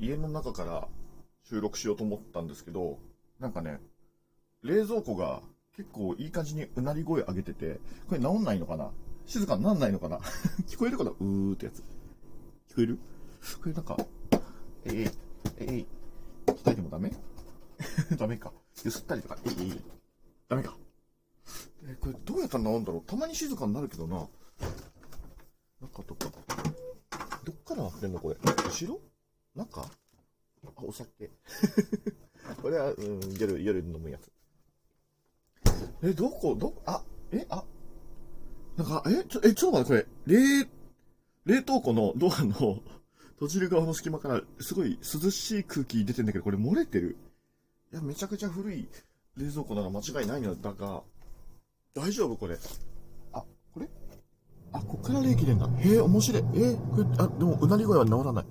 家の中から収録しようと思ったんですけど、なんかね、冷蔵庫が結構いい感じにうなり声上げてて、これ治んないのかな？静かになんないのかな？聞こえるかな？うーってやつ。聞こえる？これなんか、えい、えい、叩いてもダメダメか。ゆすったりとか、えい、えい、ダメか。え、これどうやったら治るんだろうたまに静かになるけどな。中とか。どっからなってんのこれ。後ろ中？あ、お酒。これは、うん、夜、夜飲むやつ。え、どこ？ど、あ、え、あ、なんか、え、ちょ、え、ちょっと待って、これ、冷、冷凍庫のドアの 閉じる側の隙間から、すごい涼しい空気出てんだけど、これ漏れてるいや、めちゃくちゃ古い冷蔵庫なら間違いないのだが、大丈夫？これ。あ、これ？あ、こっから冷気出んだ。へえ、面白い。え、これ、あ、でも、うなり声は治らない。